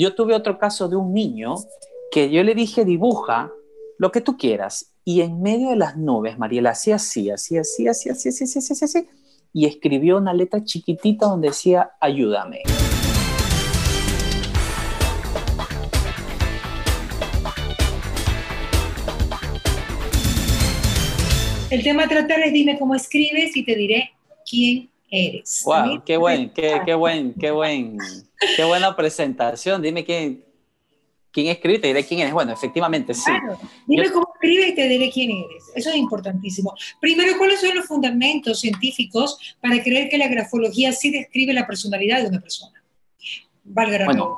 Yo tuve otro caso de un niño que yo le dije, dibuja lo que tú quieras. Y en medio de las nubes, Mariela hacía así, así, así, así, así, así, así, así, así, y escribió una letra chiquitita donde decía, ayúdame. El tema a tratar es dime cómo escribes y te diré quién eres. Wow, qué buen, qué, qué buen, qué buen, qué buena presentación. Dime quién, quién escribe te diré quién eres. Bueno, efectivamente, sí. Claro. Dime cómo escribes y te diré quién eres. Eso es importantísimo. Primero, ¿cuáles son los fundamentos científicos para creer que la grafología sí describe la personalidad de una persona? Valga la bueno,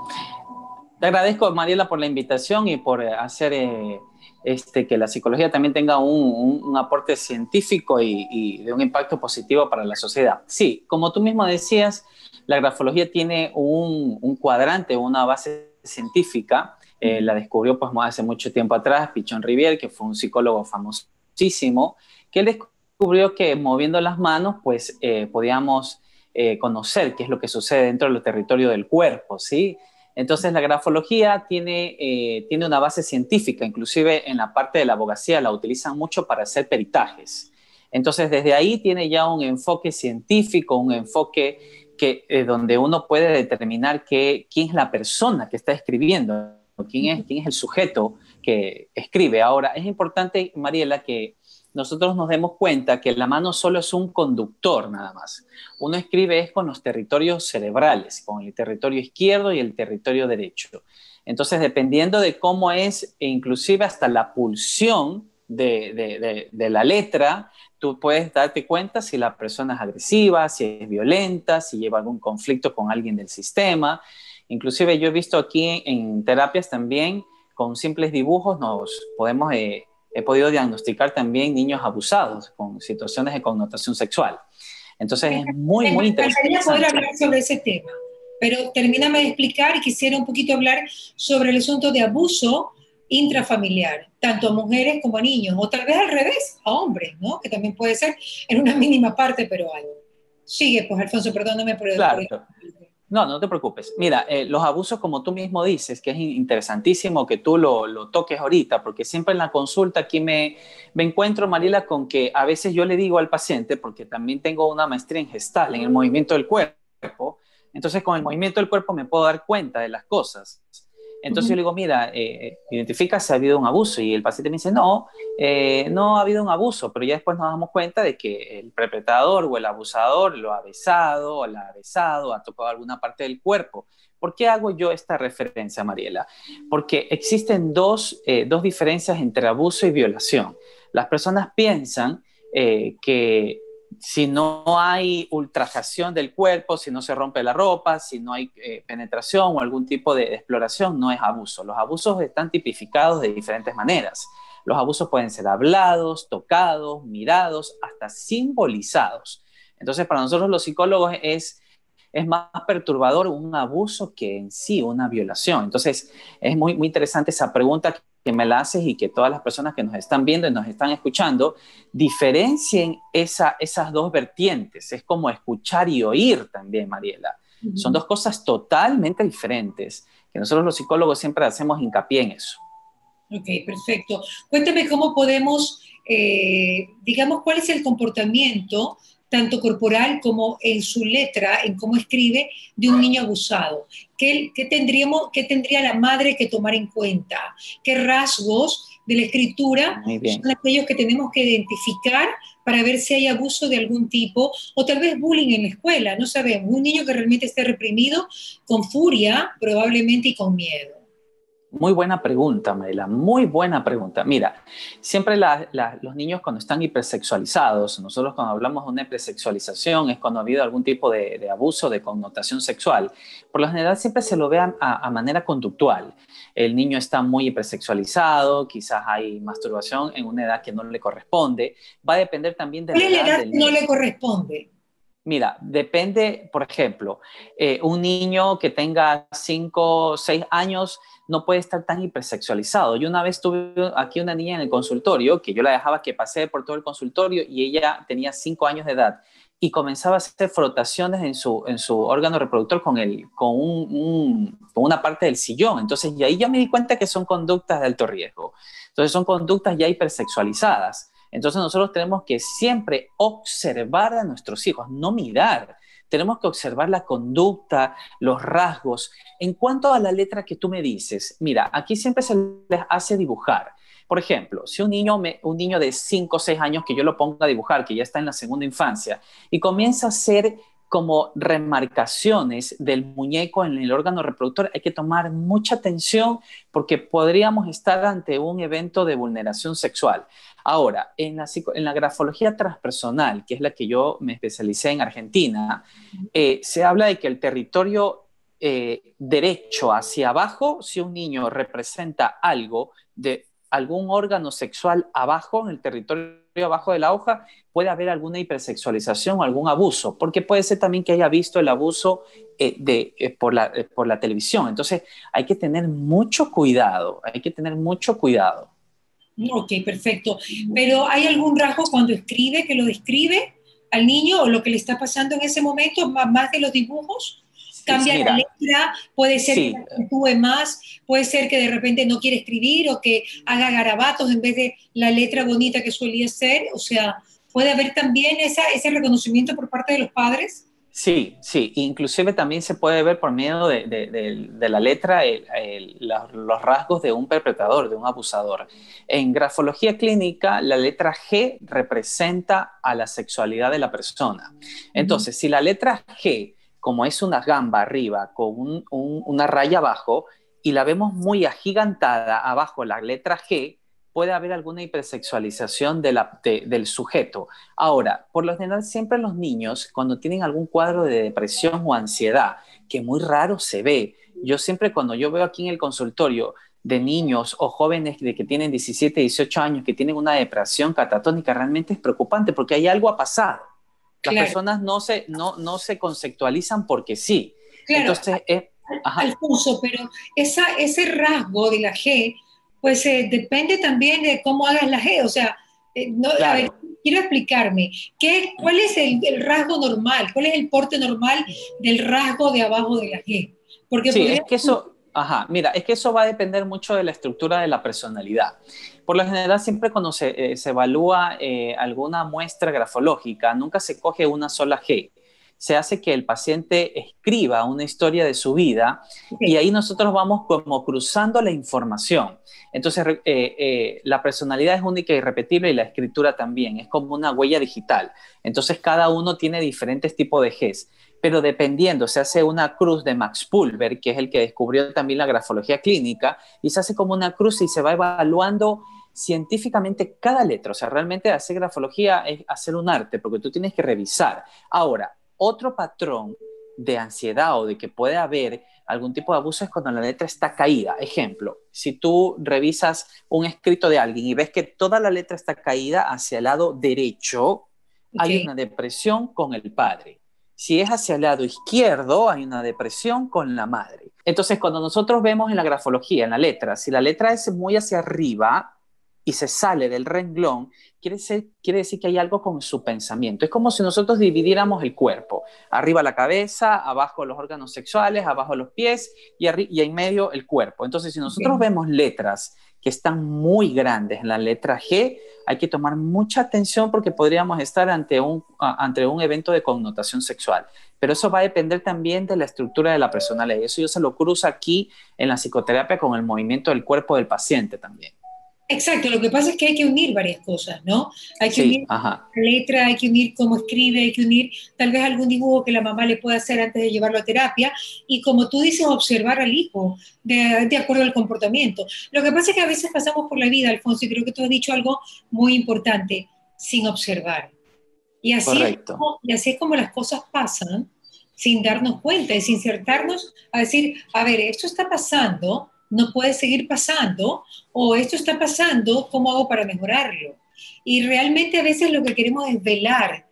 te agradezco, Mariela, por la invitación y por eh, hacer eh, este, que la psicología también tenga un, aporte científico y, de un impacto positivo para la sociedad. Sí, como tú mismo decías, la grafología tiene un, cuadrante, una base científica. Eh, la descubrió pues hace mucho tiempo atrás Pichon Rivier, que fue un psicólogo famosísimo, que él descubrió que moviendo las manos pues eh, podíamos eh, conocer qué es lo que sucede dentro del territorio del cuerpo, ¿sí? Entonces la grafología tiene, eh, tiene una base científica, inclusive en la parte de la abogacía la utilizan mucho para hacer peritajes. Entonces desde ahí tiene ya un enfoque científico, un enfoque que, eh, donde uno puede determinar quién es la persona que está escribiendo, quién es, quién es el sujeto que escribe. Ahora, es importante, Mariela, que nosotros nos demos cuenta que la mano solo es un conductor nada más. Uno escribe es con los territorios cerebrales, con el territorio izquierdo y el territorio derecho. Entonces, dependiendo de cómo es, e inclusive hasta la pulsión de, la letra, tú puedes darte cuenta si la persona es agresiva, si es violenta, si lleva algún conflicto con alguien del sistema. Inclusive yo he visto aquí en, terapias también, con simples dibujos nos podemos... Eh, he podido diagnosticar también niños abusados con situaciones de connotación sexual. Entonces es muy, muy interesante. Me poder hablar sobre ese tema, pero termíname de explicar y quisiera un poquito hablar sobre el asunto de abuso intrafamiliar, tanto a mujeres como a niños, o tal vez al revés, a hombres, ¿no? Que también puede ser en una mínima parte, pero algo. Sigue, pues Alfonso, perdóname por el... Claro. No, no te preocupes. Mira, eh, los abusos, como tú mismo dices, que es interesantísimo que tú lo, toques ahorita, porque siempre en la consulta aquí me, me, encuentro, Marila, con que a veces yo le digo al paciente, porque también tengo una maestría en gestal, en el movimiento del cuerpo, entonces con el movimiento del cuerpo me puedo dar cuenta de las cosas. Entonces yo le digo, mira, eh, identifica si ha habido un abuso. Y el paciente me dice, no, eh, no ha habido un abuso, pero ya después nos damos cuenta de que el perpetrador o el abusador lo ha besado, o la ha besado, ha tocado alguna parte del cuerpo. ¿Por qué hago yo esta referencia, Mariela? Porque existen dos, eh, dos diferencias entre abuso y violación. Las personas piensan que si no hay ultrajación del cuerpo, si no se rompe la ropa, si no hay eh, penetración o algún tipo de, exploración, no es abuso. Los abusos están tipificados de diferentes maneras. Los abusos pueden ser hablados, tocados, mirados, hasta simbolizados. Entonces, para nosotros los psicólogos es, es más perturbador un abuso que en sí una violación. Entonces, es muy, muy interesante esa pregunta que me la haces y que todas las personas que nos están viendo y nos están escuchando diferencien esa, esas dos vertientes. Es como escuchar y oír también, Mariela. Son dos cosas totalmente diferentes, que nosotros los psicólogos siempre hacemos hincapié en eso. Ok, perfecto. Cuéntame cómo podemos, eh, digamos, cuál es el comportamiento tanto corporal como en su letra, en cómo escribe, de un niño abusado. ¿Qué, tendríamos, qué tendría la madre que tomar en cuenta? ¿Qué rasgos de la escritura son aquellos que tenemos que identificar para ver si hay abuso de algún tipo o tal vez bullying en la escuela? No sabemos. Un niño que realmente esté reprimido con furia probablemente y con miedo. Muy buena pregunta, Maela, muy buena pregunta. Mira, siempre los niños cuando están hipersexualizados, nosotros cuando hablamos de una hipersexualización es cuando ha habido algún tipo de, abuso, de connotación sexual. Por lo general siempre se lo vean a, manera conductual. El niño está muy hipersexualizado, quizás hay masturbación en una edad que no le corresponde. Va a depender también de la edad, del no le corresponde. Mira, depende, por ejemplo, eh, un niño que tenga 5 o 6 años no puede estar tan hipersexualizado. Yo una vez tuve aquí una niña en el consultorio que yo la dejaba que pase por todo el consultorio y ella tenía cinco años de edad y comenzaba a hacer frotaciones en su, en su órgano reproductor con, el, con, un, con una parte del sillón. Entonces, y ahí ya me di cuenta que son conductas de alto riesgo. Entonces, son conductas ya hipersexualizadas. Entonces, nosotros tenemos que siempre observar a nuestros hijos, no mirar. Tenemos que observar la conducta, los rasgos. En cuanto a la letra que tú me dices, mira, aquí siempre se les hace dibujar. Por ejemplo, si un niño, un niño de 5 o 6 años que yo lo ponga a dibujar, que ya está en la segunda infancia, y comienza a hacer como remarcaciones del muñeco en el órgano reproductor, hay que tomar mucha atención porque podríamos estar ante un evento de vulneración sexual. Ahora, en la, en la grafología transpersonal, que es la que yo me especialicé en Argentina, eh, se habla de que el territorio eh, derecho hacia abajo, si un niño representa algo de algún órgano sexual abajo, en el territorio abajo de la hoja, puede haber alguna hipersexualización o algún abuso, porque puede ser también que haya visto el abuso eh, de, eh, por, la, eh, por la televisión. Entonces, hay que tener mucho cuidado, hay que tener mucho cuidado. Ok, perfecto. Pero ¿hay algún rasgo cuando escribe que lo describe al niño o lo que le está pasando en ese momento, más de los dibujos? Cambia la letra, puede ser que actúe más, puede ser que de repente no quiere escribir o que haga garabatos en vez de la letra bonita que solía ser, o sea, puede haber también esa, ese reconocimiento por parte de los padres. Sí, sí, inclusive también se puede ver por medio de, la letra los rasgos de un perpetrador, de un abusador. En grafología clínica, la letra G representa a la sexualidad de la persona. Entonces, si la letra G como es una gamba arriba con una raya abajo y la vemos muy agigantada abajo la letra G, puede haber alguna hipersexualización del sujeto. Ahora, por lo general, siempre los niños, cuando tienen algún cuadro de depresión o ansiedad, que muy raro se ve, yo siempre cuando yo veo aquí en el consultorio de niños o jóvenes de que tienen 17, 18 años, que tienen una depresión catatónica, realmente es preocupante porque hay algo ha pasado. Las personas no se, no, no se conceptualizan porque sí. Entonces, Alfonso, pero esa, ese rasgo de la G, pues eh, depende también de cómo hagas la G. O sea, eh, no, a ver, quiero explicarme, ¿qué, ¿cuál es el, rasgo normal? ¿Cuál es el porte normal del rasgo de abajo de la G? Porque sí, es que eso, ajá, mira, es que eso va a depender mucho de la estructura de la personalidad. Por lo general, siempre cuando se, eh, evalúa eh, alguna muestra grafológica, nunca se coge una sola G. Se hace que el paciente escriba una historia de su vida y ahí nosotros vamos como cruzando la información. Entonces, eh, la personalidad es única y repetible y la escritura también. Es como una huella digital. Entonces, cada uno tiene diferentes tipos de Gs pero dependiendo, se hace una cruz de Max Pulver, que es el que descubrió también la grafología clínica, y se hace como una cruz y se va evaluando científicamente cada letra. O sea, realmente hacer grafología es hacer un arte, porque tú tienes que revisar. Ahora, otro patrón de ansiedad o de que puede haber algún tipo de abuso es cuando la letra está caída. Ejemplo, si tú revisas un escrito de alguien y ves que toda la letra está caída hacia el lado derecho, hay una depresión con el padre. Si es hacia el lado izquierdo, hay una depresión con la madre. Entonces, cuando nosotros vemos en la grafología, en la letra, si la letra es muy hacia arriba y se sale del renglón, quiere, quiere decir que hay algo con su pensamiento. Es como si nosotros dividiéramos el cuerpo. Arriba la cabeza, abajo los órganos sexuales, abajo los pies y, y en medio el cuerpo. Entonces, si nosotros vemos letras que están muy grandes en la letra G, hay que tomar mucha atención porque podríamos estar ante un, ante un evento de connotación sexual. Pero eso va a depender también de la estructura de la personalidad. Eso yo se lo cruzo aquí en la psicoterapia con el movimiento del cuerpo del paciente también. Exacto, lo que pasa es que hay que unir varias cosas, ¿no? Hay que unir la letra, hay que unir cómo escribe, hay que unir tal vez algún dibujo que la mamá le pueda hacer antes de llevarlo a terapia y como tú dices, observar al hijo de, de acuerdo al comportamiento. Lo que pasa es que a veces pasamos por la vida, Alfonso, y creo que tú has dicho algo muy importante, sin observar. Y así, es como, y así es como las cosas pasan sin darnos cuenta y sin insertarnos a decir, a ver, esto está pasando, no puede seguir pasando o esto está pasando, ¿cómo hago para mejorarlo? Y realmente a veces lo que queremos es velar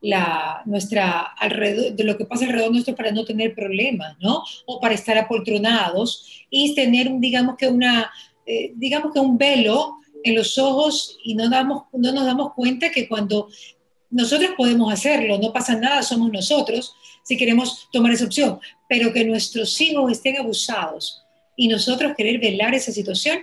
la, nuestra, alrededor, de lo que pasa alrededor nuestro para no tener problemas, ¿no? O para estar apoltronados y tener, digamos que una, eh, digamos que un velo en los ojos y no, damos, no nos damos cuenta que cuando nosotros podemos hacerlo, no pasa nada, somos nosotros si queremos tomar esa opción, pero que nuestros hijos estén abusados y nosotros querer velar esa situación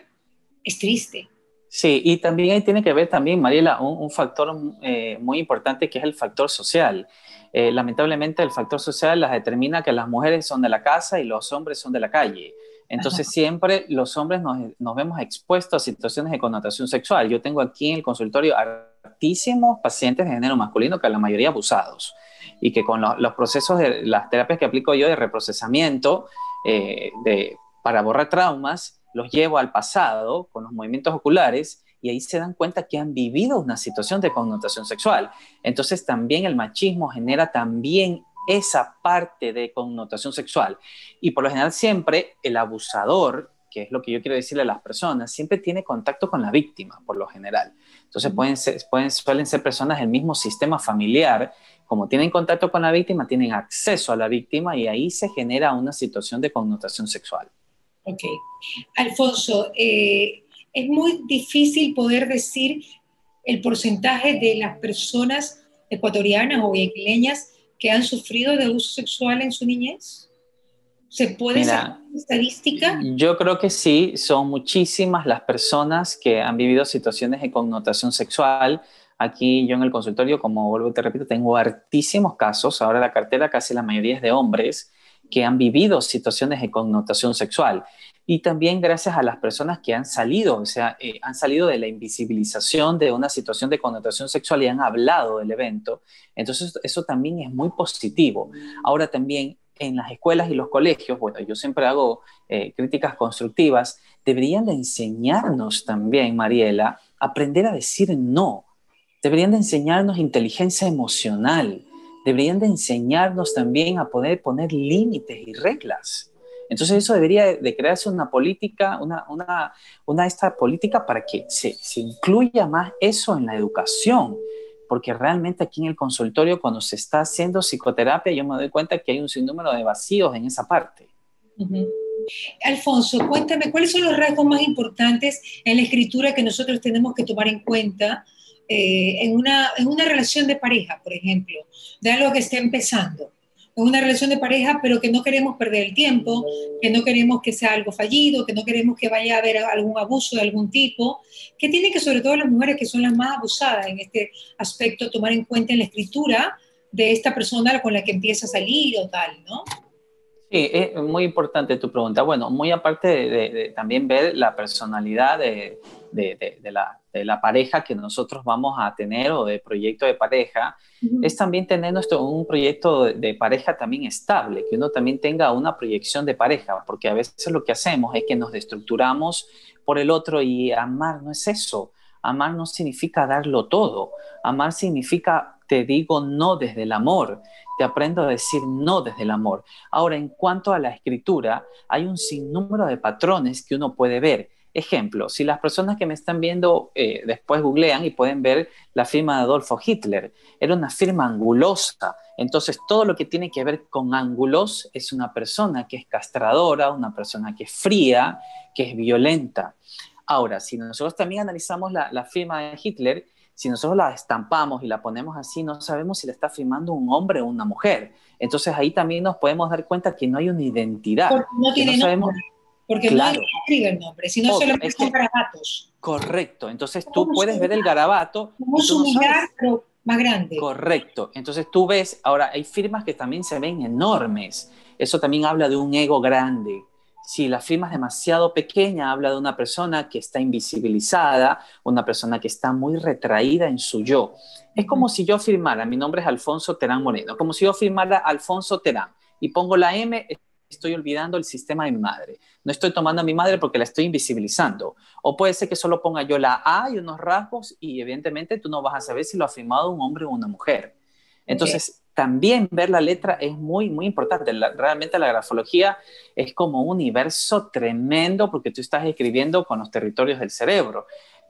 es triste. Sí, y también ahí tiene que ver también, Mariela, un, factor eh, muy importante que es el factor social. Eh, lamentablemente el factor social las determina que las mujeres son de la casa y los hombres son de la calle. Entonces siempre los hombres nos, nos, vemos expuestos a situaciones de connotación sexual. Yo tengo aquí en el consultorio altísimos pacientes de género masculino que la mayoría abusados y que con los procesos de las terapias que aplico yo de reprocesamiento eh, de, para borrar traumas, los llevo al pasado con los movimientos oculares y ahí se dan cuenta que han vivido una situación de connotación sexual. Entonces también el machismo genera también esa parte de connotación sexual. Y por lo general siempre el abusador, que es lo que yo quiero decirle a las personas, siempre tiene contacto con la víctima, por lo general. Entonces pueden ser, pueden, suelen ser personas del mismo sistema familiar, como tienen contacto con la víctima, tienen acceso a la víctima y ahí se genera una situación de connotación sexual. Ok. Alfonso, eh, es muy difícil poder decir el porcentaje de las personas ecuatorianas o guayaquileñas que han sufrido de abuso sexual en su niñez? ¿Se puede Mira, estadística? Yo creo que sí, son muchísimas las personas que han vivido situaciones de connotación sexual. Aquí yo en el consultorio, como vuelvo y te repito, tengo hartísimos casos. Ahora la cartera casi la mayoría es de hombres que han vivido situaciones de connotación sexual. Y también gracias a las personas que han salido, o sea, eh, han salido de la invisibilización de una situación de connotación sexual y han hablado del evento. Entonces, eso también es muy positivo. Ahora también en las escuelas y los colegios, bueno, yo siempre hago eh, críticas constructivas, deberían de enseñarnos también, Mariela, aprender a decir no. Deberían de enseñarnos inteligencia emocional deberían de enseñarnos también a poder poner límites y reglas. Entonces eso debería de crearse una política, una, una, una esta política para que se, se incluya más eso en la educación, porque realmente aquí en el consultorio cuando se está haciendo psicoterapia yo me doy cuenta que hay un sinnúmero de vacíos en esa parte. Alfonso, cuéntame, ¿cuáles son los rasgos más importantes en la escritura que nosotros tenemos que tomar en cuenta eh, en, una, en una relación de pareja, por ejemplo, de algo que esté empezando? En una relación de pareja, pero que no queremos perder el tiempo, que no queremos que sea algo fallido, que no queremos que vaya a haber algún abuso de algún tipo, que tienen que, sobre todo las mujeres que son las más abusadas en este aspecto, tomar en cuenta en la escritura de esta persona con la que empieza a salir o tal, ¿no? Sí, es muy importante tu pregunta. Bueno, muy aparte de, también ver la personalidad de, la, la, pareja que nosotros vamos a tener o de proyecto de pareja, es también tener nuestro, un proyecto de, pareja también estable, que uno también tenga una proyección de pareja, porque a veces lo que hacemos es que nos destructuramos por el otro y amar no es eso. Amar no significa darlo todo. Amar significa te digo no desde el amor te aprendo a decir no desde el amor. Ahora, en cuanto a la escritura, hay un sinnúmero de patrones que uno puede ver. Ejemplo, si las personas que me están viendo eh, después googlean y pueden ver la firma de Adolfo Hitler, era una firma angulosa. Entonces, todo lo que tiene que ver con ángulos es una persona que es castradora, una persona que es fría, que es violenta. Ahora, si nosotros también analizamos la, la firma de Hitler, si nosotros la estampamos y la ponemos así, no sabemos si la está firmando un hombre o una mujer. Entonces ahí también nos podemos dar cuenta que no hay una identidad. Porque no tiene nombre. Porque no escribe el nombre, sino no, solo son garabatos. Correcto. Entonces tú puedes ver el garabato. Como un pero más grande. Correcto. Entonces tú ves, ahora hay firmas que también se ven enormes. Eso también habla de un ego grande. Si la firma es demasiado pequeña, habla de una persona que está invisibilizada, una persona que está muy retraída en su yo. Es como si yo firmara, mi nombre es Alfonso Terán Moreno, como si yo firmara Alfonso Terán y pongo la M, estoy olvidando el sistema de mi madre. No estoy tomando a mi madre porque la estoy invisibilizando. O puede ser que solo ponga yo la A y unos rasgos y evidentemente tú no vas a saber si lo ha firmado un hombre o una mujer. Entonces, también ver la letra es muy, muy importante. realmente la grafología es como un universo tremendo porque tú estás escribiendo con los territorios del cerebro.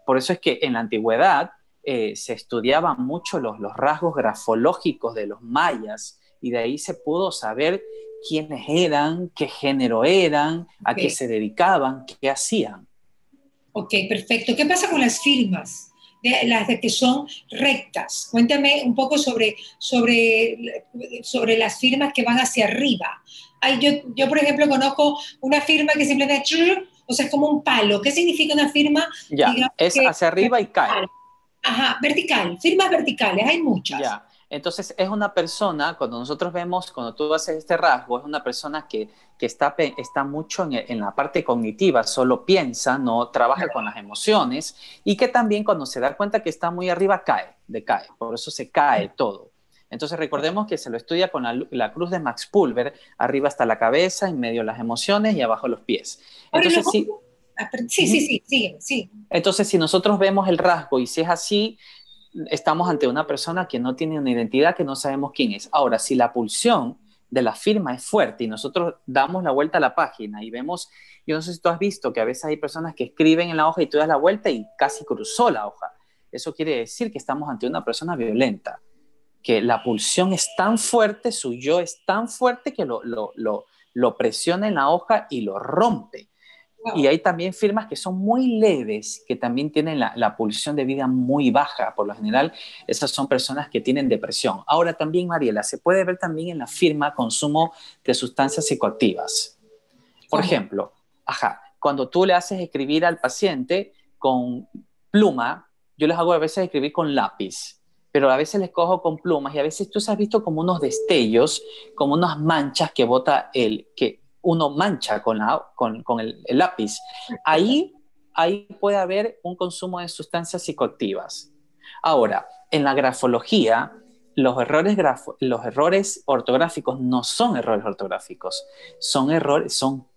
Por eso es que en la antigüedad eh, se estudiaban mucho los, los rasgos grafológicos de los mayas y de ahí se pudo saber quiénes eran, qué género eran, a qué se dedicaban, qué hacían. Ok, perfecto. ¿Qué pasa con las firmas? Las de que son rectas. Cuéntame un poco sobre, sobre, sobre las firmas que van hacia arriba. yo, yo, por ejemplo, conozco una firma que simplemente, o sea, es como un palo. ¿Qué significa una firma? Ya, es hacia arriba y cae. Ajá, vertical, firmas verticales, hay muchas. Ya. Entonces es una persona, cuando nosotros vemos, cuando tú haces este rasgo, es una persona que, está, está mucho en, la parte cognitiva, solo piensa, no trabaja con las emociones y que también cuando se da cuenta que está muy arriba cae, decae, por eso se cae todo. Entonces recordemos que se lo estudia con la, cruz de Max Pulver, arriba está la cabeza, en medio las emociones y abajo los pies. Entonces, sí, sí, sí, sí, sí. Entonces, si nosotros vemos el rasgo y si es así, estamos ante una persona que no tiene una identidad, que no sabemos quién es. Ahora, si la pulsión de la firma es fuerte y nosotros damos la vuelta a la página y vemos, yo no sé si tú has visto que a veces hay personas que escriben en la hoja y tú das la vuelta y casi cruzó la hoja. Eso quiere decir que estamos ante una persona violenta, que la pulsión es tan fuerte, su yo es tan fuerte que lo, lo, lo, lo presiona en la hoja y lo rompe. Y hay también firmas que son muy leves, que también tienen la, pulsión de vida muy baja. Por lo general, esas son personas que tienen depresión. Ahora también, Mariela, se puede ver también en la firma consumo de sustancias psicoactivas. Por ejemplo, ajá, cuando tú le haces escribir al paciente con pluma, yo les hago a veces escribir con lápiz, pero a veces les cojo con plumas y a veces tú has visto como unos destellos, como unas manchas que bota el, que uno mancha con, con, el, lápiz. Ahí, ahí puede haber un consumo de sustancias psicoactivas. Ahora, en la grafología, los errores, los errores ortográficos no son errores ortográficos, son errores, son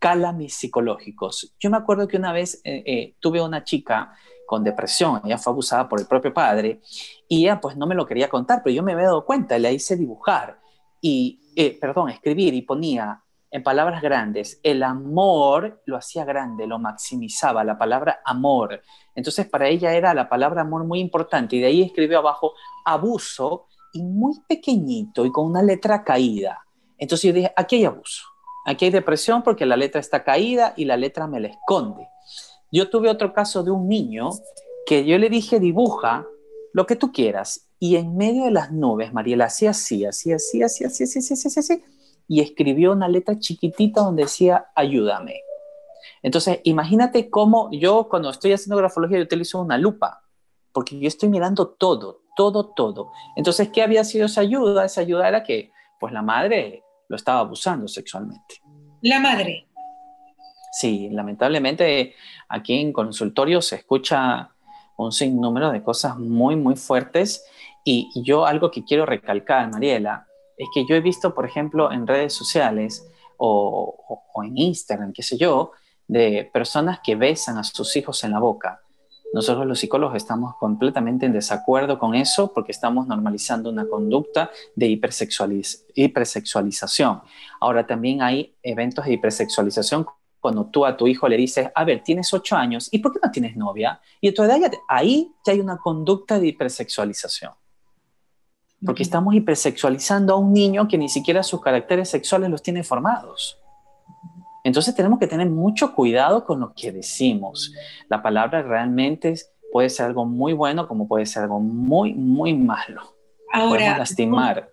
psicológicos. Yo me acuerdo que una vez eh, eh, tuve una chica con depresión, ella fue abusada por el propio padre y ella pues no me lo quería contar, pero yo me había dado cuenta, le hice dibujar y, eh, perdón, escribir y ponía en palabras grandes, el amor lo hacía grande, lo maximizaba, la palabra amor. Entonces para ella era la palabra amor muy importante y de ahí escribió abajo abuso y muy pequeñito y con una letra caída. Entonces yo dije, aquí hay abuso, aquí hay depresión porque la letra está caída y la letra me la esconde. Yo tuve otro caso de un niño que yo le dije, dibuja lo que tú quieras. Y en medio de las nubes, Mariela, hacía así, así, así, así, así, así, así, así, así, así y escribió una letra chiquitita donde decía, ayúdame. Entonces, imagínate cómo yo cuando estoy haciendo grafología, yo utilizo una lupa, porque yo estoy mirando todo, todo, todo. Entonces, ¿qué había sido esa ayuda? Esa ayuda era que, pues, la madre lo estaba abusando sexualmente. La madre. Sí, lamentablemente aquí en consultorio se escucha un sinnúmero de cosas muy, muy fuertes y yo algo que quiero recalcar, Mariela, es que yo he visto, por ejemplo, en redes sociales o, en Instagram, qué sé yo, de personas que besan a sus hijos en la boca. Nosotros los psicólogos estamos completamente en desacuerdo con eso porque estamos normalizando una conducta de hipersexualización. Ahora también hay eventos de hipersexualización cuando tú a tu hijo le dices, a ver, tienes ocho años, ¿y por qué no tienes novia? Y a tu edad ahí ya hay una conducta de hipersexualización porque estamos hipersexualizando a un niño que ni siquiera sus caracteres sexuales los tiene formados. Entonces tenemos que tener mucho cuidado con lo que decimos. La palabra realmente puede ser algo muy bueno como puede ser algo muy, muy malo. Ahora, lastimar.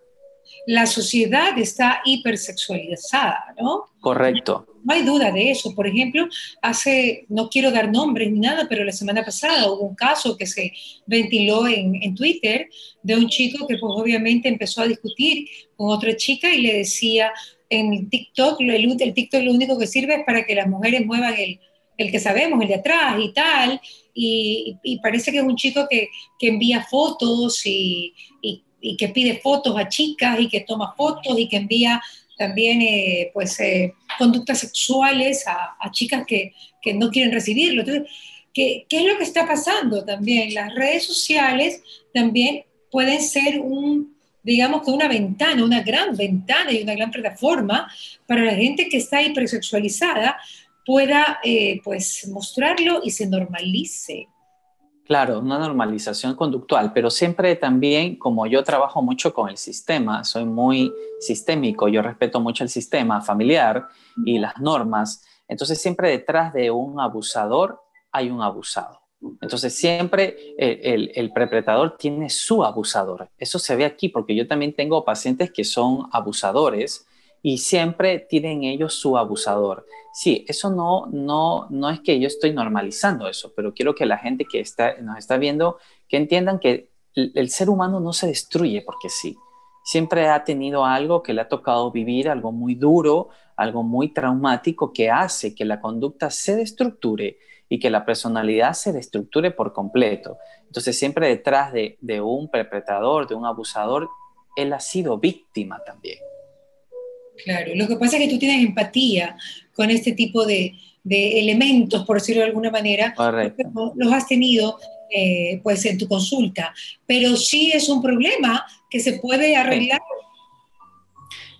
La sociedad está hipersexualizada, ¿no? Correcto. No hay duda de eso. Por ejemplo, hace, no quiero dar nombres ni nada, pero la semana pasada hubo un caso que se ventiló en, en Twitter de un chico que pues obviamente empezó a discutir con otra chica y le decía en TikTok, el, el TikTok lo único que sirve es para que las mujeres muevan el, el que sabemos, el de atrás y tal, y, y, parece que es un chico que, que envía fotos y, y, y, que pide fotos a chicas y que toma fotos y que envía también eh, pues, eh, conductas sexuales a, chicas que, que, no quieren recibirlo. Entonces, ¿qué, ¿qué, es lo que está pasando también? Las redes sociales también pueden ser un, digamos que una ventana, una gran ventana y una gran plataforma para la gente que está hipersexualizada pueda eh, pues mostrarlo y se normalice. Claro, una normalización conductual, pero siempre también, como yo trabajo mucho con el sistema, soy muy sistémico, yo respeto mucho el sistema familiar y las normas, entonces siempre detrás de un abusador hay un abusado. Entonces siempre el, el, perpetrador tiene su abusador. Eso se ve aquí porque yo también tengo pacientes que son abusadores y siempre tienen ellos su abusador. Sí, eso no, no, no es que yo estoy normalizando eso, pero quiero que la gente que está, nos está viendo, que entiendan que el, ser humano no se destruye porque sí. Siempre ha tenido algo que le ha tocado vivir, algo muy duro, algo muy traumático que hace que la conducta se destructure y que la personalidad se destructure por completo. Entonces siempre detrás de, de un perpetrador, de un abusador, él ha sido víctima también. Claro, lo que pasa es que tú tienes empatía con este tipo de, elementos, por decirlo de alguna manera, los has tenido eh, pues en tu consulta, pero sí es un problema que se puede arreglar.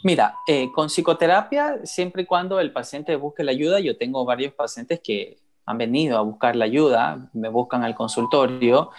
Mira, eh, con psicoterapia, siempre y cuando el paciente busque la ayuda, yo tengo varios pacientes que han venido a buscar la ayuda, me buscan al consultorio,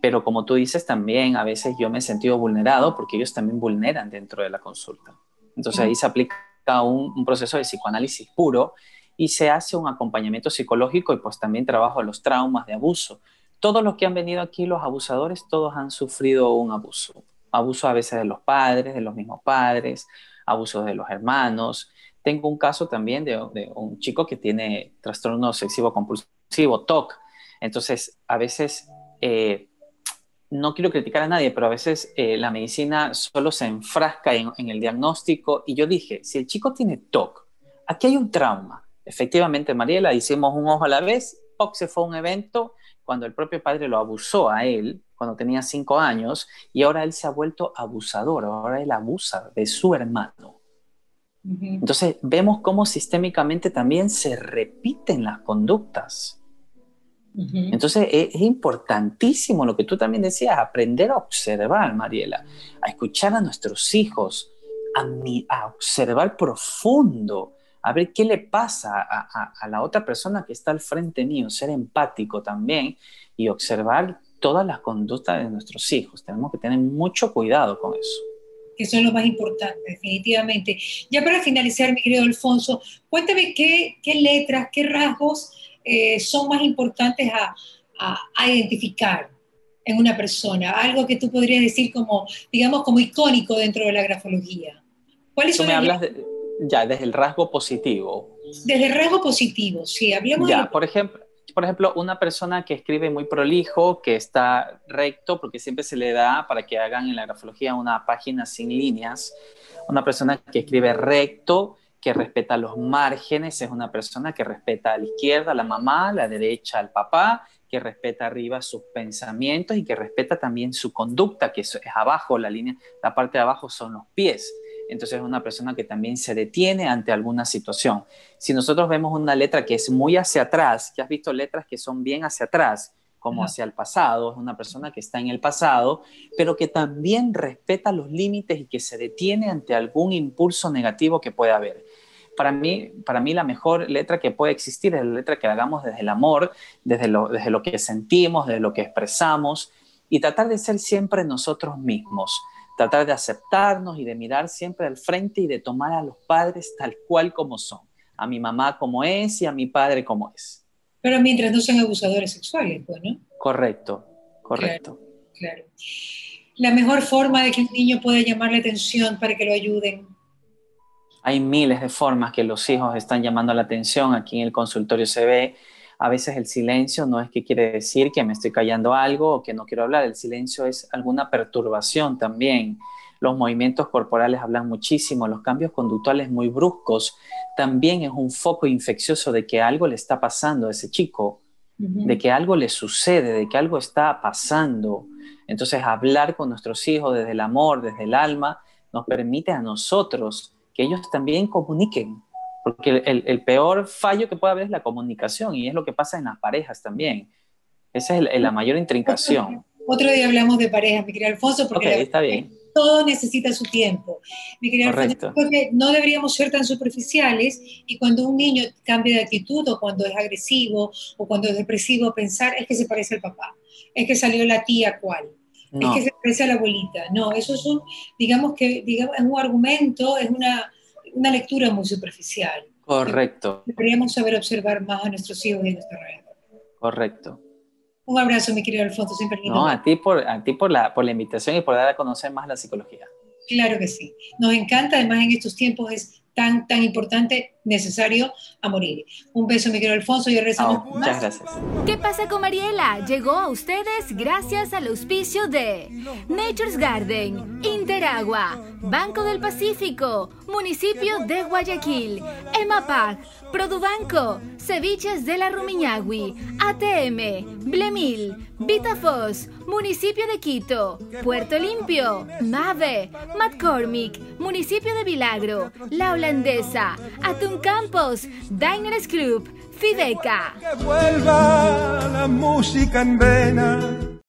pero como tú dices también, a veces yo me he sentido vulnerado porque ellos también vulneran dentro de la consulta. Entonces ahí se aplica un, proceso de psicoanálisis puro y se hace un acompañamiento psicológico y pues también trabajo los traumas de abuso. Todos los que han venido aquí, los abusadores, todos han sufrido un abuso. Abuso a veces de los padres, de los mismos padres, abuso de los hermanos. Tengo un caso también de, un chico que tiene trastorno obsesivo compulsivo, TOC. Entonces, a veces eh, no quiero criticar a nadie, pero a veces eh, la medicina solo se enfrasca en, el diagnóstico y yo dije, si el chico tiene TOC, aquí hay un trauma. Efectivamente, Mariela, hicimos un ojo a la vez, TOC se fue a un evento cuando el propio padre lo abusó a él cuando tenía cinco años y ahora él se ha vuelto abusador, ahora él abusa de su hermano. Entonces vemos cómo sistémicamente también se repiten las conductas. Entonces es, importantísimo lo que tú también decías, aprender a observar, Mariela, a escuchar a nuestros hijos, a, observar profundo, a ver qué le pasa a, la otra persona que está al frente mío, ser empático también y observar todas las conductas de nuestros hijos. Tenemos que tener mucho cuidado con eso que son lo más importante, definitivamente. Ya para finalizar, mi querido Alfonso, cuéntame qué, qué letras, qué rasgos eh, son más importantes a, identificar en una persona? Algo que tú podrías decir como, digamos, como icónico dentro de la grafología. ¿Cuáles son me hablas ya desde el rasgo positivo. Desde el rasgo positivo, sí. Hablemos ya, por ejemplo, por ejemplo, una persona que escribe muy prolijo, que está recto, porque siempre se le da para que hagan en la grafología una página sin líneas. Una persona que escribe recto, que respeta los márgenes, es una persona que respeta a la izquierda a la mamá, a la derecha al papá, que respeta arriba sus pensamientos y que respeta también su conducta, que es, abajo la línea, la parte de abajo son los pies. Entonces es una persona que también se detiene ante alguna situación. Si nosotros vemos una letra que es muy hacia atrás, ya has visto letras que son bien hacia atrás, como hacia el pasado, es una persona que está en el pasado, pero que también respeta los límites y que se detiene ante algún impulso negativo que pueda haber. Para mí, para mí la mejor letra que puede existir es la letra que hagamos desde el amor, desde lo, desde lo que sentimos, desde lo que expresamos y tratar de ser siempre nosotros mismos, tratar de aceptarnos y de mirar siempre al frente y de tomar a los padres tal cual como son, a mi mamá como es y a mi padre como es. Pero mientras no sean abusadores sexuales, pues, ¿no? Correcto, correcto. Claro, La mejor forma de que un niño pueda llamar la atención para que lo ayuden. Hay miles de formas que los hijos están llamando la atención. Aquí en el consultorio se ve. A veces el silencio no es que quiere decir que me estoy callando algo o que no quiero hablar. El silencio es alguna perturbación también. Los movimientos corporales hablan muchísimo, los cambios conductuales muy bruscos también es un foco infeccioso de que algo le está pasando a ese chico, de que algo le sucede, de que algo está pasando. Entonces hablar con nuestros hijos desde el amor, desde el alma, nos permite a nosotros que ellos también comuniquen, porque el, peor fallo que puede haber es la comunicación y es lo que pasa en las parejas también. Esa es la mayor intrincación. Otro día hablamos de parejas, mi querido Alfonso, porque está bien todo necesita su tiempo. Mi no deberíamos ser tan superficiales y cuando un niño cambia de actitud o cuando es agresivo o cuando es depresivo, pensar es que se parece al papá, es que salió la tía cual, es que se parece a la abuelita. No, eso es un, digamos que, digamos, es un argumento, es una, una lectura muy superficial. Correcto. Deberíamos saber observar más a nuestros hijos y a nuestra red. Correcto. Un abrazo, mi querido Alfonso, siempre lindo. No, a ti, por, a ti por, la, por la invitación y por dar a conocer más la psicología. Claro que sí. Nos encanta, además en estos tiempos es tan, tan importante, necesario a morir. Un beso, mi querido Alfonso, y regresamos. muchas gracias. ¿Qué pasa con Mariela? Llegó a ustedes gracias al auspicio de Nature's Garden, Interagua, Banco del Pacífico, Municipio de Guayaquil, EMAPAC, Produbanco, Ceviches de la Rumiñahui, ATM, Blemil, Vitafos, Municipio de Quito, Puerto Limpio, MAVE, McCormick, Municipio de Vilagro, La Holandesa, Atún Campos, Diners Group, Fideca. Que vuelva la música en vena